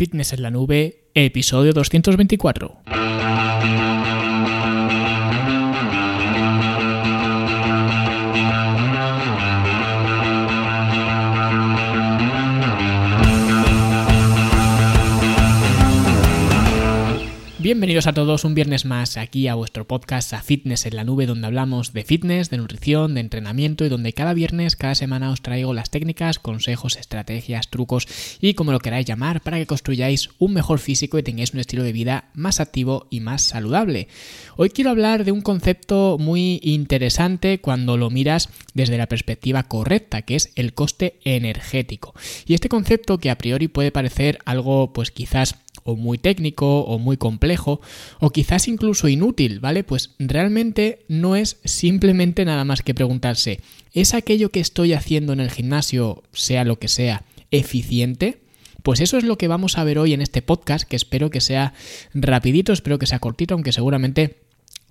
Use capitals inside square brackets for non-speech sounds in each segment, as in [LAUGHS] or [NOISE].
Fitness en la Nube, episodio 224. Bienvenidos a todos un viernes más aquí a vuestro podcast a Fitness en la Nube donde hablamos de fitness, de nutrición, de entrenamiento y donde cada viernes, cada semana os traigo las técnicas, consejos, estrategias, trucos y como lo queráis llamar para que construyáis un mejor físico y tengáis un estilo de vida más activo y más saludable. Hoy quiero hablar de un concepto muy interesante cuando lo miras desde la perspectiva correcta, que es el coste energético. Y este concepto que a priori puede parecer algo pues quizás o muy técnico o muy complejo o quizás incluso inútil, ¿vale? Pues realmente no es simplemente nada más que preguntarse, ¿es aquello que estoy haciendo en el gimnasio, sea lo que sea, eficiente? Pues eso es lo que vamos a ver hoy en este podcast, que espero que sea rapidito, espero que sea cortito, aunque seguramente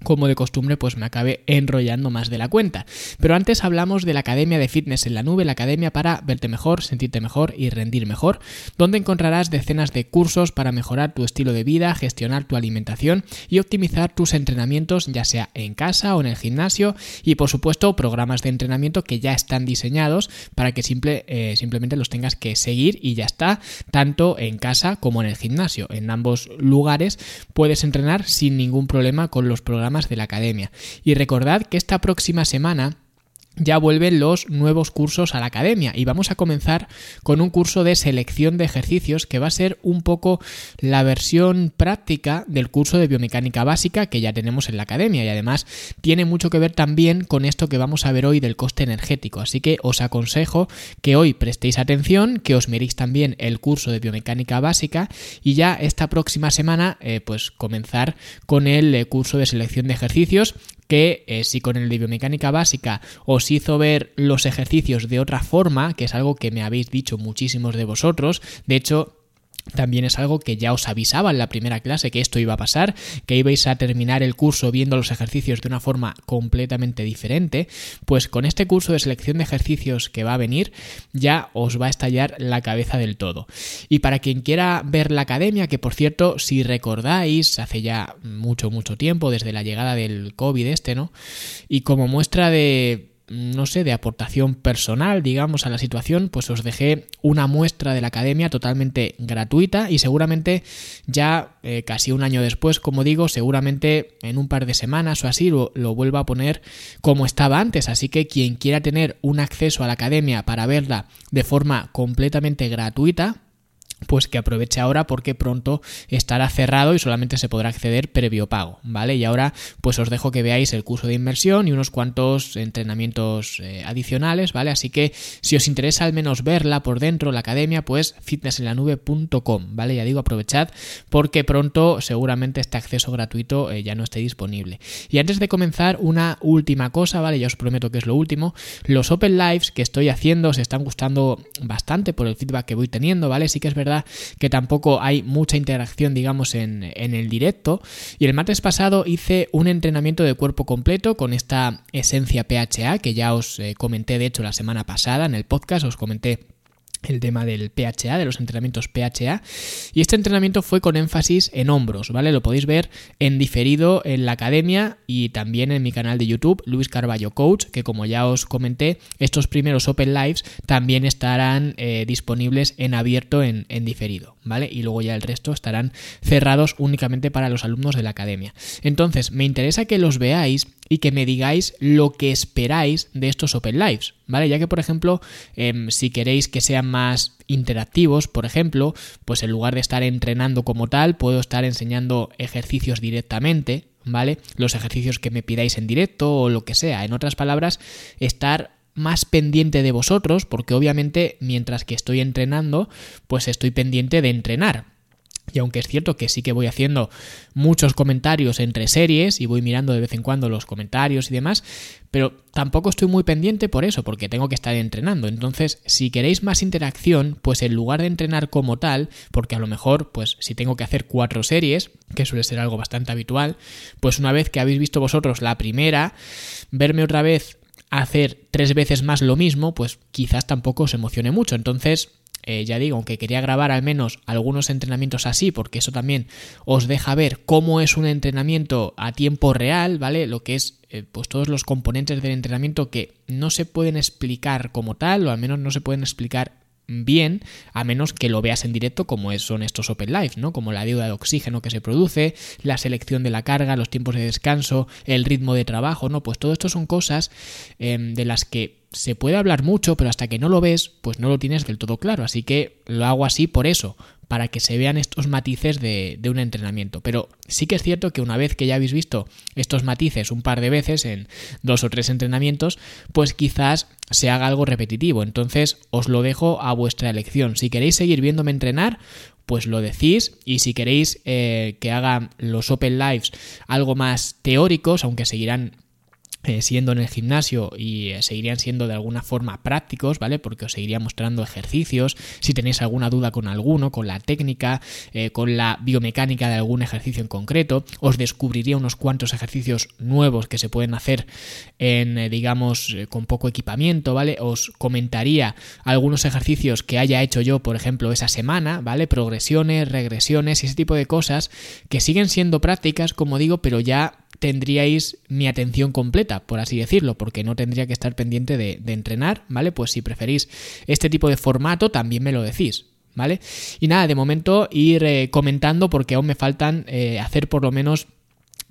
como de costumbre, pues me acabe enrollando más de la cuenta. Pero antes hablamos de la Academia de Fitness en la Nube, la academia para verte mejor, sentirte mejor y rendir mejor, donde encontrarás decenas de cursos para mejorar tu estilo de vida, gestionar tu alimentación y optimizar tus entrenamientos, ya sea en casa o en el gimnasio, y por supuesto programas de entrenamiento que ya están diseñados para que simple, eh, simplemente los tengas que seguir y ya está, tanto en casa como en el gimnasio. En ambos lugares puedes entrenar sin ningún problema con los programas de la academia. Y recordad que esta próxima semana ya vuelven los nuevos cursos a la academia. Y vamos a comenzar con un curso de selección de ejercicios que va a ser un poco la versión práctica del curso de biomecánica básica que ya tenemos en la academia. Y además tiene mucho que ver también con esto que vamos a ver hoy del coste energético. Así que os aconsejo que hoy prestéis atención que os miréis también el curso de biomecánica básica y ya esta próxima semana eh, pues comenzar con el eh, curso de selección de ejercicios que eh, si con el de biomecánica básica os hizo ver los ejercicios de otra forma, que es algo que me habéis dicho muchísimos de vosotros, de hecho también es algo que ya os avisaba en la primera clase que esto iba a pasar, que ibais a terminar el curso viendo los ejercicios de una forma completamente diferente, pues con este curso de selección de ejercicios que va a venir ya os va a estallar la cabeza del todo. Y para quien quiera ver la academia, que por cierto, si recordáis, hace ya mucho, mucho tiempo, desde la llegada del COVID este, ¿no? Y como muestra de no sé, de aportación personal, digamos, a la situación, pues os dejé una muestra de la academia totalmente gratuita y seguramente ya eh, casi un año después, como digo, seguramente en un par de semanas o así lo, lo vuelva a poner como estaba antes. Así que quien quiera tener un acceso a la academia para verla de forma completamente gratuita, pues que aproveche ahora porque pronto estará cerrado y solamente se podrá acceder previo pago, ¿vale? Y ahora pues os dejo que veáis el curso de inmersión y unos cuantos entrenamientos eh, adicionales, ¿vale? Así que si os interesa al menos verla por dentro, la academia, pues fitnessenlanube.com, ¿vale? Ya digo, aprovechad porque pronto seguramente este acceso gratuito eh, ya no esté disponible. Y antes de comenzar, una última cosa, ¿vale? Ya os prometo que es lo último. Los Open Lives que estoy haciendo se están gustando bastante por el feedback que voy teniendo, ¿vale? Sí que es verdad que tampoco hay mucha interacción, digamos, en, en el directo. Y el martes pasado hice un entrenamiento de cuerpo completo con esta esencia PHA que ya os eh, comenté, de hecho, la semana pasada en el podcast, os comenté el tema del PHA, de los entrenamientos PHA. Y este entrenamiento fue con énfasis en hombros, ¿vale? Lo podéis ver en diferido en la academia y también en mi canal de YouTube, Luis Carballo Coach, que como ya os comenté, estos primeros Open Lives también estarán eh, disponibles en abierto en, en diferido, ¿vale? Y luego ya el resto estarán cerrados únicamente para los alumnos de la academia. Entonces, me interesa que los veáis y que me digáis lo que esperáis de estos Open Lives, ¿vale? Ya que, por ejemplo, em, si queréis que sean más interactivos, por ejemplo, pues en lugar de estar entrenando como tal, puedo estar enseñando ejercicios directamente, ¿vale? Los ejercicios que me pidáis en directo o lo que sea. En otras palabras, estar más pendiente de vosotros, porque obviamente mientras que estoy entrenando, pues estoy pendiente de entrenar. Y aunque es cierto que sí que voy haciendo muchos comentarios entre series y voy mirando de vez en cuando los comentarios y demás, pero tampoco estoy muy pendiente por eso, porque tengo que estar entrenando. Entonces, si queréis más interacción, pues en lugar de entrenar como tal, porque a lo mejor, pues si tengo que hacer cuatro series, que suele ser algo bastante habitual, pues una vez que habéis visto vosotros la primera, verme otra vez hacer tres veces más lo mismo, pues quizás tampoco os emocione mucho. Entonces, eh, ya digo, aunque quería grabar al menos algunos entrenamientos así, porque eso también os deja ver cómo es un entrenamiento a tiempo real, ¿vale? Lo que es eh, pues todos los componentes del entrenamiento que no se pueden explicar como tal, o al menos no se pueden explicar bien, a menos que lo veas en directo como son estos Open Live, ¿no? Como la deuda de oxígeno que se produce, la selección de la carga, los tiempos de descanso, el ritmo de trabajo, ¿no? Pues todo esto son cosas em, de las que se puede hablar mucho, pero hasta que no lo ves, pues no lo tienes del todo claro. Así que lo hago así por eso, para que se vean estos matices de, de, un entrenamiento. Pero sí que es cierto que una vez que ya habéis visto estos matices un par de veces en dos o tres entrenamientos, pues quizás se haga algo repetitivo. Entonces os lo dejo a vuestra elección. Si queréis seguir viéndome entrenar, pues lo decís y si queréis eh, que haga los Open Lives algo más teóricos, aunque seguirán eh, siendo en el gimnasio y eh, seguirían siendo de alguna forma prácticos, ¿vale? Porque os seguiría mostrando ejercicios, si tenéis alguna duda con alguno, con la técnica, eh, con la biomecánica de algún ejercicio en concreto, os descubriría unos cuantos ejercicios nuevos que se pueden hacer en, digamos, con poco equipamiento, ¿vale? Os comentaría algunos ejercicios que haya hecho yo, por ejemplo, esa semana, ¿vale? Progresiones, regresiones y ese tipo de cosas que siguen siendo prácticas, como digo, pero ya tendríais mi atención completa, por así decirlo, porque no tendría que estar pendiente de, entrenar, ¿vale? Pues si preferís este tipo de formato, también me lo decís. ¿Vale? Y nada, de momento ir eh, comentando porque aún me faltan eh, hacer por lo menos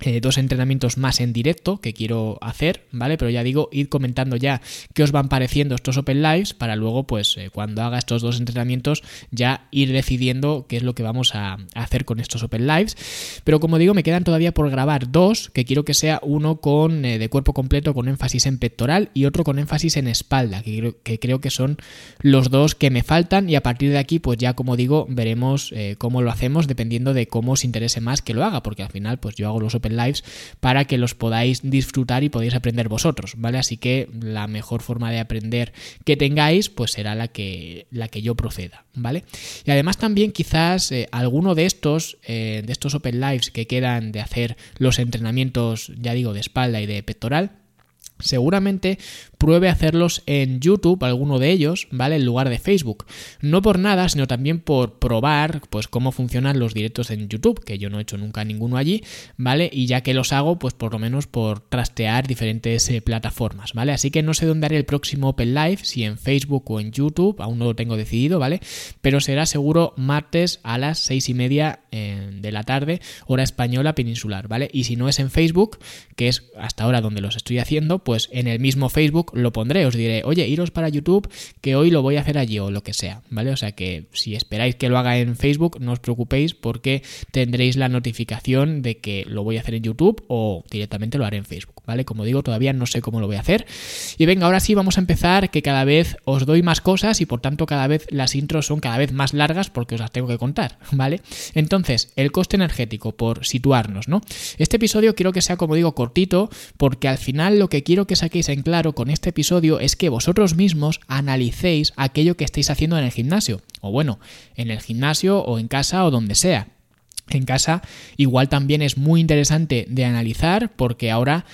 eh, dos entrenamientos más en directo que quiero hacer, ¿vale? Pero ya digo, ir comentando ya qué os van pareciendo estos Open Lives para luego, pues, eh, cuando haga estos dos entrenamientos, ya ir decidiendo qué es lo que vamos a, hacer con estos Open Lives. Pero como digo, me quedan todavía por grabar dos, que quiero que sea uno con eh, de cuerpo completo con énfasis en pectoral y otro con énfasis en espalda, que creo, que creo que son los dos que me faltan y a partir de aquí, pues ya como digo, veremos cómo lo hacemos dependiendo de cómo os interese más que lo haga, porque al final, pues yo hago los Open Lives para que los podáis disfrutar y podáis aprender vosotros, ¿vale? Así que la mejor forma de aprender que tengáis, pues será la que, la que yo proceda, ¿vale? Y además también quizás eh, alguno de estos, eh, de estos Open Lives que quedan de hacer los entrenamientos, ya digo, de espalda y de pectoral, seguramente pruebe hacerlos en YouTube, alguno de ellos, ¿vale? En lugar de Facebook. No por nada, sino también por probar, pues, cómo funcionan los directos en YouTube, que yo no he hecho nunca ninguno allí, ¿vale? Y ya que los hago, pues por lo menos por trastear diferentes eh, plataformas, ¿vale? Así que no sé dónde haré el próximo Open Live, si en Facebook o en YouTube, aún no lo tengo decidido, ¿vale? Pero será seguro martes a las seis y media eh, de la tarde, hora española peninsular, ¿vale? Y si no es en Facebook, que es hasta ahora donde los estoy haciendo, pues en el mismo Facebook lo pondré, os diré, oye, iros para YouTube, que hoy lo voy a hacer allí o lo que sea, ¿vale? O sea que si esperáis que lo haga en Facebook, no os preocupéis porque tendréis la notificación de que lo voy a hacer en YouTube o directamente lo haré en Facebook, ¿vale? Como digo, todavía no sé cómo lo voy a hacer. Y venga, ahora sí vamos a empezar, que cada vez os doy más cosas y por tanto cada vez las intros son cada vez más largas porque os las tengo que contar, ¿vale? Entonces, el coste energético, por situarnos, ¿no? Este episodio quiero que sea, como digo, cortito porque al final lo que quiero que saquéis en claro con este episodio es que vosotros mismos analicéis aquello que estáis haciendo en el gimnasio. O bueno, en el gimnasio o en casa o donde sea. En casa igual también es muy interesante de analizar porque ahora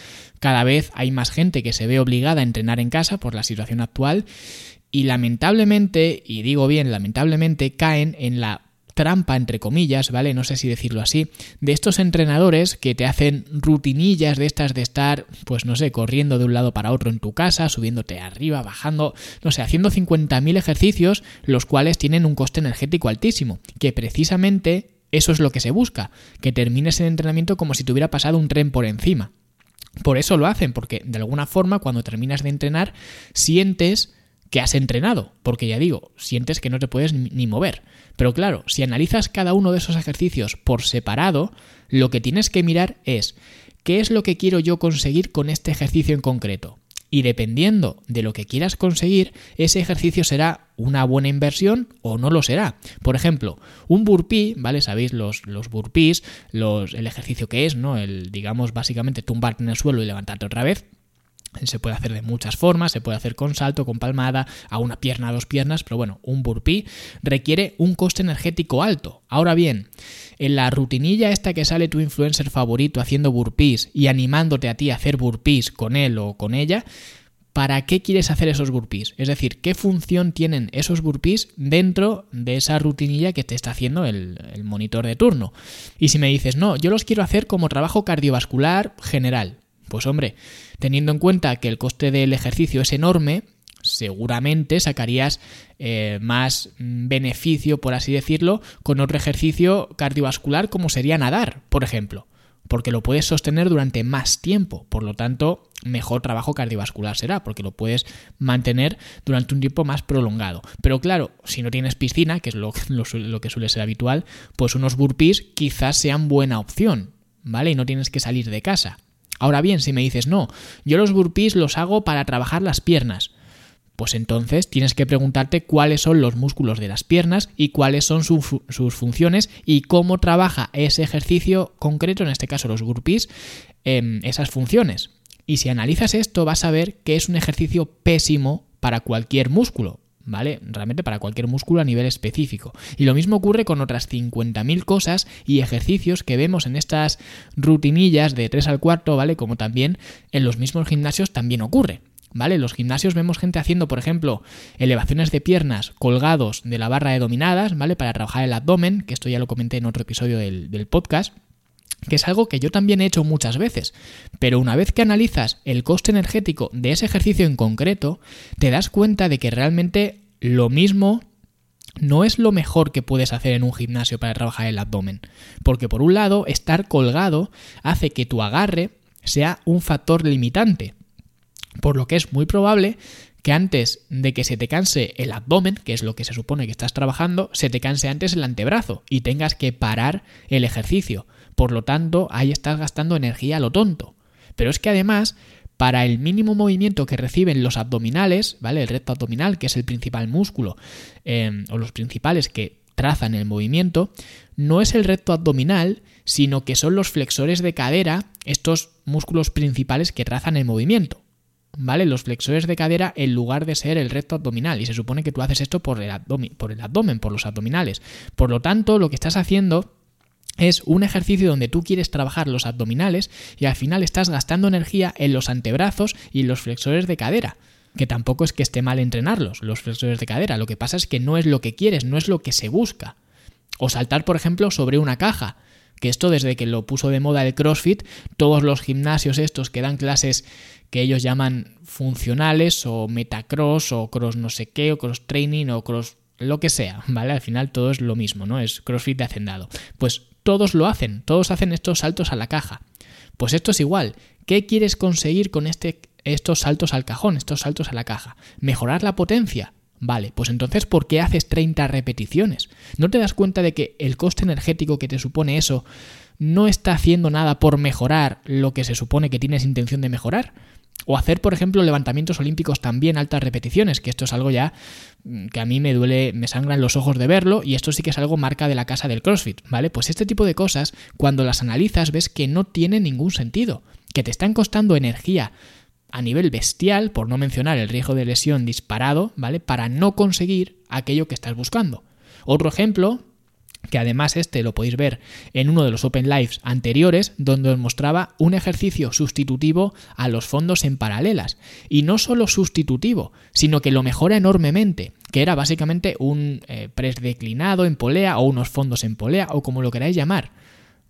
cada vez hay más gente que se ve obligada a entrenar en casa por la situación actual y lamentablemente, y digo bien, lamentablemente caen en la trampa, entre comillas, ¿vale? No sé si decirlo así, de estos entrenadores que te hacen rutinillas de estas de estar, pues no sé, corriendo de un lado para otro en tu casa, subiéndote arriba, bajando, no sé, haciendo 50.000 ejercicios, los cuales tienen un coste energético altísimo, que precisamente eso es lo que se busca, que termines el entrenamiento como si te hubiera pasado un tren por encima. Por eso lo hacen, porque de alguna forma cuando terminas de entrenar sientes que has entrenado, porque ya digo, sientes que no te puedes ni mover. Pero claro, si analizas cada uno de esos ejercicios por separado, lo que tienes que mirar es qué es lo que quiero yo conseguir con este ejercicio en concreto. Y dependiendo de lo que quieras conseguir, ese ejercicio será una buena inversión o no lo será. Por ejemplo, un burpee, ¿vale? Sabéis los, los burpees, los, el ejercicio que es, ¿no? El, digamos, básicamente tumbarte en el suelo y levantarte otra vez. Se puede hacer de muchas formas, se puede hacer con salto, con palmada, a una pierna, a dos piernas, pero bueno, un burpee requiere un coste energético alto. Ahora bien, en la rutinilla esta que sale tu influencer favorito haciendo burpees y animándote a ti a hacer burpees con él o con ella, ¿para qué quieres hacer esos burpees? Es decir, ¿qué función tienen esos burpees dentro de esa rutinilla que te está haciendo el, el monitor de turno? Y si me dices, no, yo los quiero hacer como trabajo cardiovascular general, pues hombre, teniendo en cuenta que el coste del ejercicio es enorme, seguramente sacarías eh, más beneficio, por así decirlo, con otro ejercicio cardiovascular como sería nadar, por ejemplo, porque lo puedes sostener durante más tiempo, por lo tanto, mejor trabajo cardiovascular será, porque lo puedes mantener durante un tiempo más prolongado. Pero claro, si no tienes piscina, que es lo [LAUGHS] que suele ser habitual, pues unos burpees quizás sean buena opción, ¿vale? Y no tienes que salir de casa. Ahora bien, si me dices, no, yo los burpees los hago para trabajar las piernas, pues entonces tienes que preguntarte cuáles son los músculos de las piernas y cuáles son sus funciones y cómo trabaja ese ejercicio concreto, en este caso los burpees, esas funciones. Y si analizas esto vas a ver que es un ejercicio pésimo para cualquier músculo, ¿vale? Realmente para cualquier músculo a nivel específico. Y lo mismo ocurre con otras 50.000 cosas y ejercicios que vemos en estas rutinillas de 3 al cuarto, ¿vale? Como también en los mismos gimnasios también ocurre. ¿Vale? En los gimnasios vemos gente haciendo, por ejemplo, elevaciones de piernas colgados de la barra de dominadas, ¿vale? Para trabajar el abdomen, que esto ya lo comenté en otro episodio del, del podcast que es algo que yo también he hecho muchas veces, pero una vez que analizas el coste energético de ese ejercicio en concreto, te das cuenta de que realmente lo mismo no es lo mejor que puedes hacer en un gimnasio para trabajar el abdomen, porque por un lado, estar colgado hace que tu agarre sea un factor limitante, por lo que es muy probable que antes de que se te canse el abdomen, que es lo que se supone que estás trabajando, se te canse antes el antebrazo y tengas que parar el ejercicio. Por lo tanto, ahí estás gastando energía a lo tonto. Pero es que además, para el mínimo movimiento que reciben los abdominales, ¿vale? El recto abdominal, que es el principal músculo, em, o los principales que trazan el movimiento, no es el recto abdominal, sino que son los flexores de cadera, estos músculos principales que trazan el movimiento. ¿Vale? Los flexores de cadera en lugar de ser el recto abdominal. Y se supone que tú haces esto por el, por el abdomen, por los abdominales. Por lo tanto, lo que estás haciendo es un ejercicio donde tú quieres trabajar los abdominales y al final estás gastando energía en los antebrazos y los flexores de cadera. Que tampoco es que esté mal entrenarlos, los flexores de cadera. Lo que pasa es que no es lo que quieres, no es lo que se busca. O saltar, por ejemplo, sobre una caja. Que esto desde que lo puso de moda el CrossFit, todos los gimnasios estos que dan clases que ellos llaman funcionales o metacross o cross no sé qué o cross training o cross lo que sea, ¿vale? Al final todo es lo mismo, ¿no? Es CrossFit de hacendado. Pues todos lo hacen, todos hacen estos saltos a la caja. Pues esto es igual. ¿Qué quieres conseguir con este, estos saltos al cajón, estos saltos a la caja? ¿Mejorar la potencia? Vale, pues entonces ¿por qué haces 30 repeticiones? ¿No te das cuenta de que el coste energético que te supone eso no está haciendo nada por mejorar lo que se supone que tienes intención de mejorar? O hacer, por ejemplo, levantamientos olímpicos también altas repeticiones, que esto es algo ya mm, que a mí me duele, me sangran los ojos de verlo, y esto sí que es algo marca de la casa del CrossFit, ¿vale? Pues este tipo de cosas, cuando las analizas, ves que no tienen ningún sentido, que te están costando energía a nivel bestial, por no mencionar el riesgo de lesión disparado, ¿vale? Para no conseguir aquello que estás buscando. Otro ejemplo que además este lo podéis ver en uno de los Open Lives anteriores, donde os mostraba un ejercicio sustitutivo a los fondos en paralelas. Y no solo sustitutivo, sino que lo mejora enormemente, que era básicamente un eh, press declinado en polea o unos fondos en polea o como lo queráis llamar.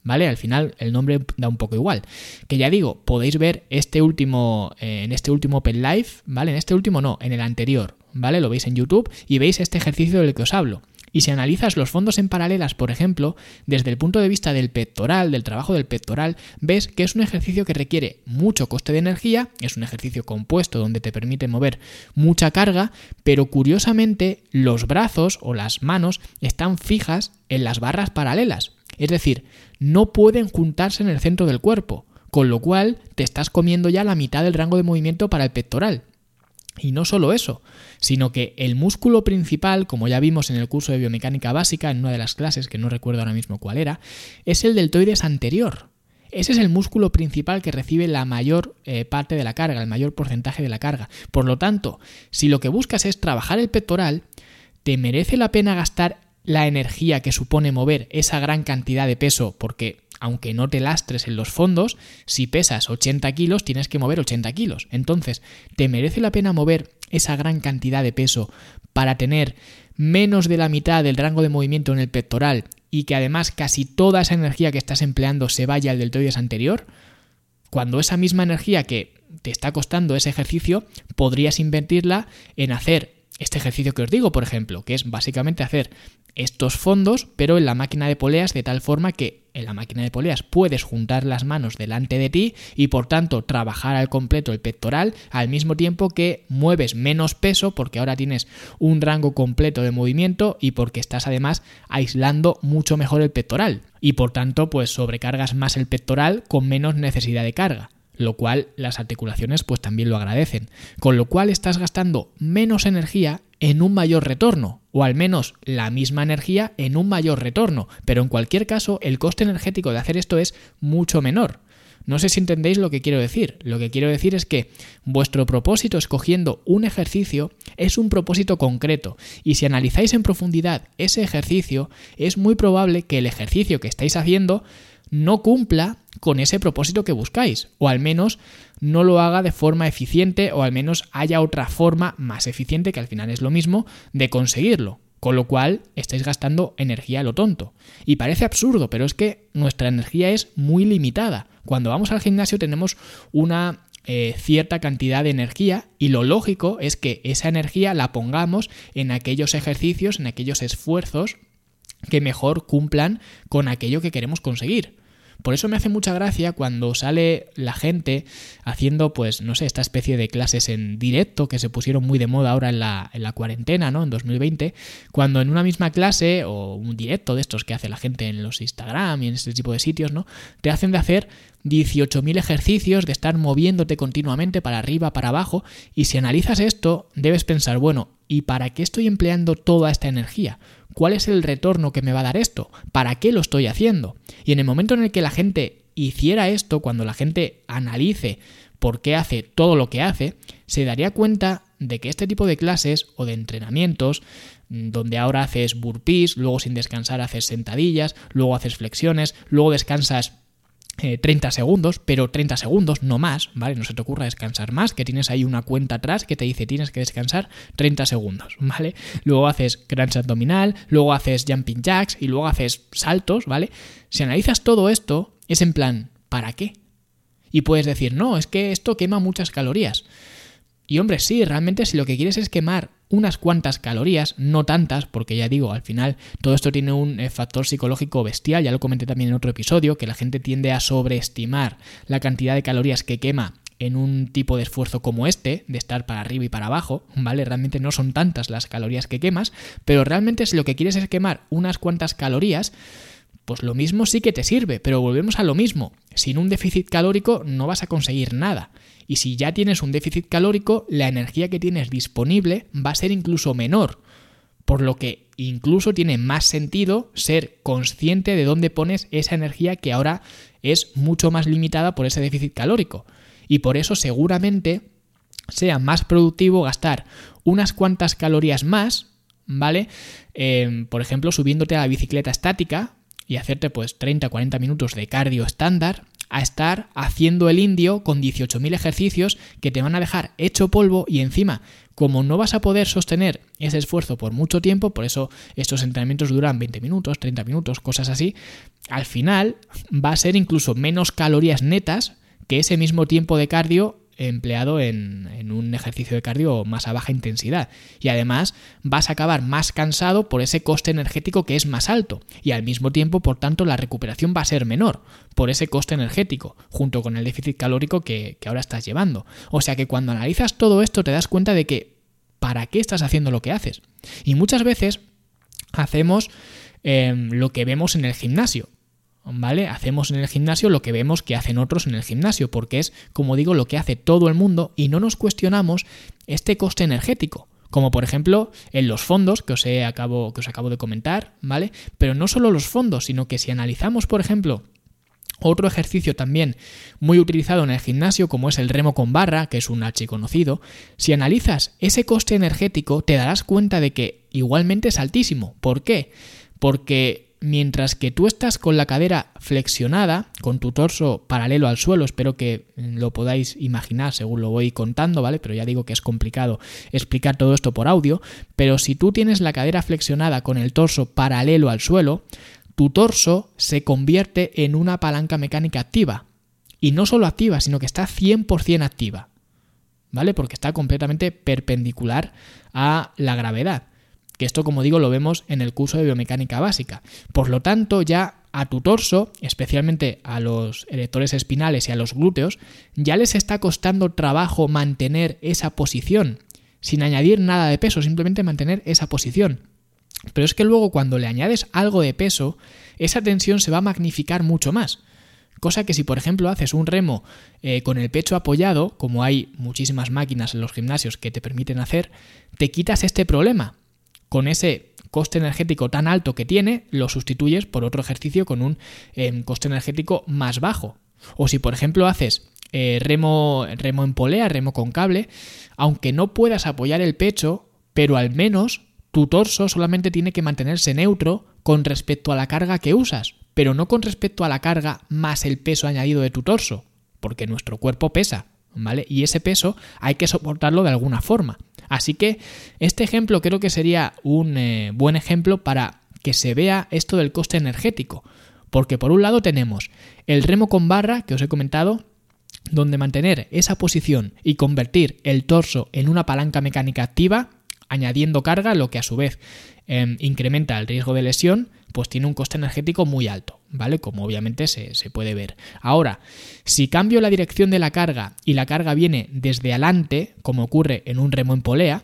¿Vale? Al final el nombre da un poco igual. Que ya digo, podéis ver este último, eh, en este último Open Live, ¿vale? En este último no, en el anterior, ¿vale? Lo veis en YouTube y veis este ejercicio del que os hablo. Y si analizas los fondos en paralelas, por ejemplo, desde el punto de vista del pectoral, del trabajo del pectoral, ves que es un ejercicio que requiere mucho coste de energía, es un ejercicio compuesto donde te permite mover mucha carga, pero curiosamente los brazos o las manos están fijas en las barras paralelas. Es decir, no pueden juntarse en el centro del cuerpo, con lo cual te estás comiendo ya la mitad del rango de movimiento para el pectoral. Y no solo eso, sino que el músculo principal, como ya vimos en el curso de biomecánica básica, en una de las clases, que no recuerdo ahora mismo cuál era, es el deltoides anterior. Ese es el músculo principal que recibe la mayor eh, parte de la carga, el mayor porcentaje de la carga. Por lo tanto, si lo que buscas es trabajar el pectoral, te merece la pena gastar la energía que supone mover esa gran cantidad de peso, porque aunque no te lastres en los fondos, si pesas 80 kilos tienes que mover 80 kilos. Entonces, ¿te merece la pena mover esa gran cantidad de peso para tener menos de la mitad del rango de movimiento en el pectoral y que además casi toda esa energía que estás empleando se vaya al deltoides anterior? Cuando esa misma energía que te está costando ese ejercicio, podrías invertirla en hacer este ejercicio que os digo, por ejemplo, que es básicamente hacer estos fondos, pero en la máquina de poleas de tal forma que en la máquina de poleas puedes juntar las manos delante de ti y por tanto trabajar al completo el pectoral al mismo tiempo que mueves menos peso porque ahora tienes un rango completo de movimiento y porque estás además aislando mucho mejor el pectoral. Y por tanto pues sobrecargas más el pectoral con menos necesidad de carga lo cual las articulaciones pues también lo agradecen, con lo cual estás gastando menos energía en un mayor retorno, o al menos la misma energía en un mayor retorno, pero en cualquier caso el coste energético de hacer esto es mucho menor. No sé si entendéis lo que quiero decir. Lo que quiero decir es que vuestro propósito escogiendo un ejercicio es un propósito concreto y si analizáis en profundidad ese ejercicio, es muy probable que el ejercicio que estáis haciendo no cumpla con ese propósito que buscáis, o al menos no lo haga de forma eficiente, o al menos haya otra forma más eficiente, que al final es lo mismo, de conseguirlo. Con lo cual estáis gastando energía a lo tonto. Y parece absurdo, pero es que nuestra energía es muy limitada. Cuando vamos al gimnasio tenemos una eh, cierta cantidad de energía y lo lógico es que esa energía la pongamos en aquellos ejercicios, en aquellos esfuerzos que mejor cumplan con aquello que queremos conseguir. Por eso me hace mucha gracia cuando sale la gente haciendo, pues, no sé, esta especie de clases en directo que se pusieron muy de moda ahora en la, en la cuarentena, ¿no? En 2020, cuando en una misma clase o un directo de estos que hace la gente en los Instagram y en este tipo de sitios, ¿no? Te hacen de hacer 18.000 ejercicios de estar moviéndote continuamente para arriba, para abajo, y si analizas esto, debes pensar, bueno, ¿y para qué estoy empleando toda esta energía? ¿Cuál es el retorno que me va a dar esto? ¿Para qué lo estoy haciendo? Y en el momento en el que la gente hiciera esto, cuando la gente analice por qué hace todo lo que hace, se daría cuenta de que este tipo de clases o de entrenamientos, mm, donde ahora haces burpees, luego sin descansar haces sentadillas, luego haces flexiones, luego descansas 30 eh, segundos, pero 30 segundos, no más, ¿vale? No se te ocurra descansar más, que tienes ahí una cuenta atrás que te dice tienes que descansar 30 segundos, [LAUGHS] ¿vale? Luego haces crunch abdominal, luego haces jumping jacks y luego haces saltos, ¿vale? Si analizas todo esto, es en plan, ¿para qué? Y puedes decir, no, es que esto quema muchas calorías. Y hombre, sí, realmente si lo que quieres es quemar unas cuantas calorías, no tantas, porque ya digo, al final todo esto tiene un eh, factor psicológico bestial, ya lo comenté también en otro episodio, que la gente tiende a sobreestimar la cantidad de calorías que quema en un tipo de esfuerzo como este, de estar para arriba y para abajo, ¿vale? Realmente no son tantas las calorías que quemas, pero realmente si lo que quieres es quemar unas cuantas calorías, pues lo mismo sí que te sirve, pero volvemos a lo mismo. Sin un déficit calórico no vas a conseguir nada. Y si ya tienes un déficit calórico, la energía que tienes disponible va a ser incluso menor. Por lo que incluso tiene más sentido ser consciente de dónde pones esa energía que ahora es mucho más limitada por ese déficit calórico. Y por eso seguramente sea más productivo gastar unas cuantas calorías más, ¿vale? Eh, por ejemplo, subiéndote a la bicicleta estática y hacerte pues 30-40 minutos de cardio estándar a estar haciendo el indio con 18.000 ejercicios que te van a dejar hecho polvo y encima, como no vas a poder sostener ese esfuerzo por mucho tiempo, por eso estos entrenamientos duran 20 minutos, 30 minutos, cosas así, al final va a ser incluso menos calorías netas que ese mismo tiempo de cardio empleado en, un ejercicio de cardio más a baja intensidad. Y además vas a acabar más cansado por ese coste energético que es más alto. Y al mismo tiempo, por tanto, la recuperación va a ser menor por ese coste energético, junto con el déficit calórico que, ahora estás llevando. O sea que cuando analizas todo esto te das cuenta de que ¿para qué estás haciendo lo que haces? Y muchas veces hacemos em, lo que vemos en el gimnasio. ¿Vale? Hacemos en el gimnasio lo que vemos que hacen otros en el gimnasio, porque es, como digo, lo que hace todo el mundo y no nos cuestionamos este coste energético. Como por ejemplo en los fondos que os, he acabo, que os acabo de comentar, ¿vale? Pero no solo los fondos, sino que si analizamos, por ejemplo, otro ejercicio también muy utilizado en el gimnasio, como es el remo con barra, que es un H conocido, si analizas ese coste energético, te darás cuenta de que igualmente es altísimo. ¿Por qué? Porque mientras que tú estás con la cadera flexionada, con tu torso paralelo al suelo, espero que lo podáis imaginar según lo voy contando, ¿vale? Pero ya digo que es complicado explicar todo esto por audio, pero si tú tienes la cadera flexionada con el torso paralelo al suelo, tu torso se convierte en una palanca mecánica activa. Y no solo activa, sino que está 100% activa. ¿Vale? Porque está completamente perpendicular a la gravedad que esto como digo lo vemos en el curso de biomecánica básica. Por lo tanto, ya a tu torso, especialmente a los erectores espinales y a los glúteos, ya les está costando trabajo mantener esa posición, sin añadir nada de peso, simplemente mantener esa posición. Pero es que luego cuando le añades algo de peso, esa tensión se va a magnificar mucho más. Cosa que si por ejemplo haces un remo eh, con el pecho apoyado, como hay muchísimas máquinas en los gimnasios que te permiten hacer, te quitas este problema con ese coste energético tan alto que tiene, lo sustituyes por otro ejercicio con un em, coste energético más bajo. O si, por ejemplo, haces eh, remo, remo en polea, remo con cable, aunque no puedas apoyar el pecho, pero al menos tu torso solamente tiene que mantenerse neutro con respecto a la carga que usas, pero no con respecto a la carga más el peso añadido de tu torso, porque nuestro cuerpo pesa, ¿vale? Y ese peso hay que soportarlo de alguna forma. Así que este ejemplo creo que sería un eh, buen ejemplo para que se vea esto del coste energético. Porque por un lado tenemos el remo con barra que os he comentado, donde mantener esa posición y convertir el torso en una palanca mecánica activa, añadiendo carga, lo que a su vez em, incrementa el riesgo de lesión, pues tiene un coste energético muy alto, ¿vale? Como obviamente se, se, puede ver. Ahora, si cambio la dirección de la carga y la carga viene desde adelante, como ocurre en un remo en polea,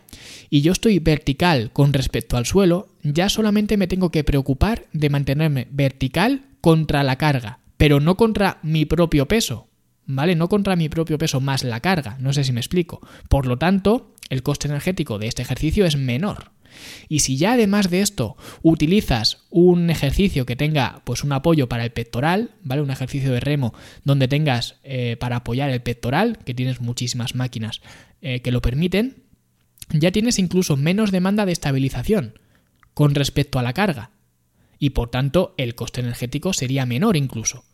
y yo estoy vertical con respecto al suelo, ya solamente me tengo que preocupar de mantenerme vertical contra la carga, pero no contra mi propio peso, ¿vale? No contra mi propio peso más la carga, no sé si me explico. Por lo tanto, el coste energético de este ejercicio es menor. Y si ya además de esto utilizas un ejercicio que tenga pues un apoyo para el pectoral, ¿vale? Un ejercicio de remo donde tengas eh, para apoyar el pectoral, que tienes muchísimas máquinas eh, que lo permiten, ya tienes incluso menos demanda de estabilización con respecto a la carga. Y por tanto, el coste energético sería menor incluso.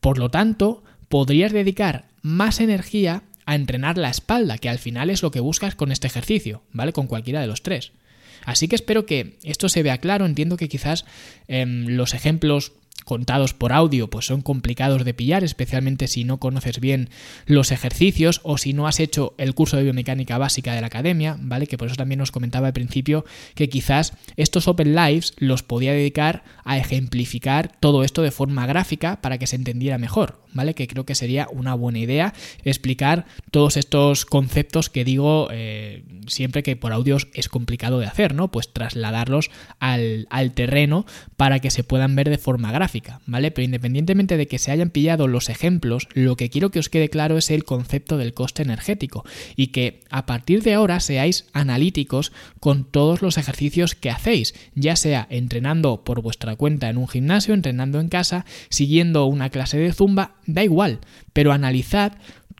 Por lo tanto, podrías dedicar más energía a entrenar la espalda, que al final es lo que buscas con este ejercicio, ¿vale? Con cualquiera de los tres. Así que espero que esto se vea claro. Entiendo que quizás em, los ejemplos contados por audio pues son complicados de pillar, especialmente si no conoces bien los ejercicios o si no has hecho el curso de biomecánica básica de la academia, ¿vale? Que por eso también os comentaba al principio que quizás estos Open Lives los podía dedicar a ejemplificar todo esto de forma gráfica para que se entendiera mejor, ¿vale? Que creo que sería una buena idea explicar todos estos conceptos que digo eh, siempre que por audios es complicado de hacer, ¿no? Pues trasladarlos al, al terreno para que se puedan ver de forma gráfica. ¿vale? Pero independientemente de que se hayan pillado los ejemplos, lo que quiero que os quede claro es el concepto del coste energético y que a partir de ahora seáis analíticos con todos los ejercicios que hacéis, ya sea entrenando por vuestra cuenta en un gimnasio, entrenando en casa, siguiendo una clase de zumba, da igual, pero analizad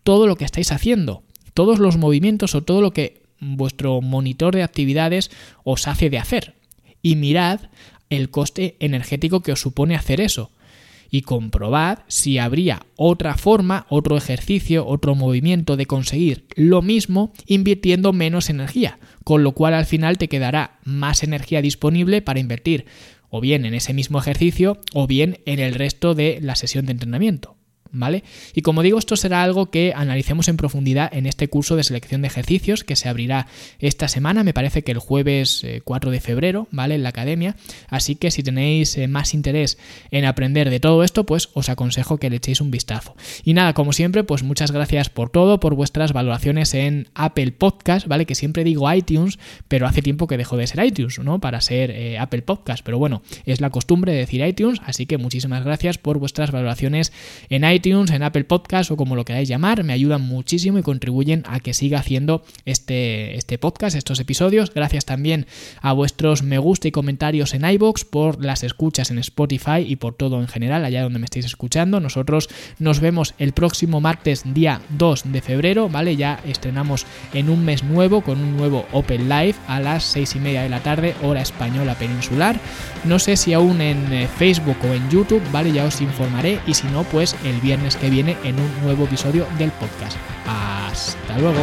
todo lo que estáis haciendo, todos los movimientos o todo lo que vuestro monitor de actividades os hace de hacer. Y mirad el coste energético que os supone hacer eso. Y comprobad si habría otra forma, otro ejercicio, otro movimiento de conseguir lo mismo invirtiendo menos energía, con lo cual al final te quedará más energía disponible para invertir o bien en ese mismo ejercicio o bien en el resto de la sesión de entrenamiento. ¿Vale? Y como digo, esto será algo que analicemos en profundidad en este curso de selección de ejercicios que se abrirá esta semana, me parece que el jueves 4 eh, de febrero, ¿vale? En la academia. Así que si tenéis eh, más interés en aprender de todo esto, pues os aconsejo que le echéis un vistazo. Y nada, como siempre, pues muchas gracias por todo, por vuestras valoraciones en Apple Podcast, ¿vale? Que siempre digo iTunes, pero hace tiempo que dejó de ser iTunes, ¿no? Para ser eh, Apple Podcast. Pero bueno, es la costumbre de decir iTunes, así que muchísimas gracias por vuestras valoraciones en iTunes iTunes, en Apple Podcast o como lo queráis llamar, me ayudan muchísimo y contribuyen a que siga haciendo este, este podcast, estos episodios. Gracias también a vuestros me gusta y comentarios en iBox por las escuchas en Spotify y por todo en general, allá donde me estéis escuchando. Nosotros nos vemos el próximo martes, día 2 de febrero, ¿vale? Ya estrenamos en un mes nuevo con un nuevo Open Live a las 6 y media de la tarde, hora española peninsular. No sé si aún en eh, Facebook o en YouTube, ¿vale? Ya os informaré y si no, pues el viernes que viene en un nuevo episodio del podcast. Hasta luego.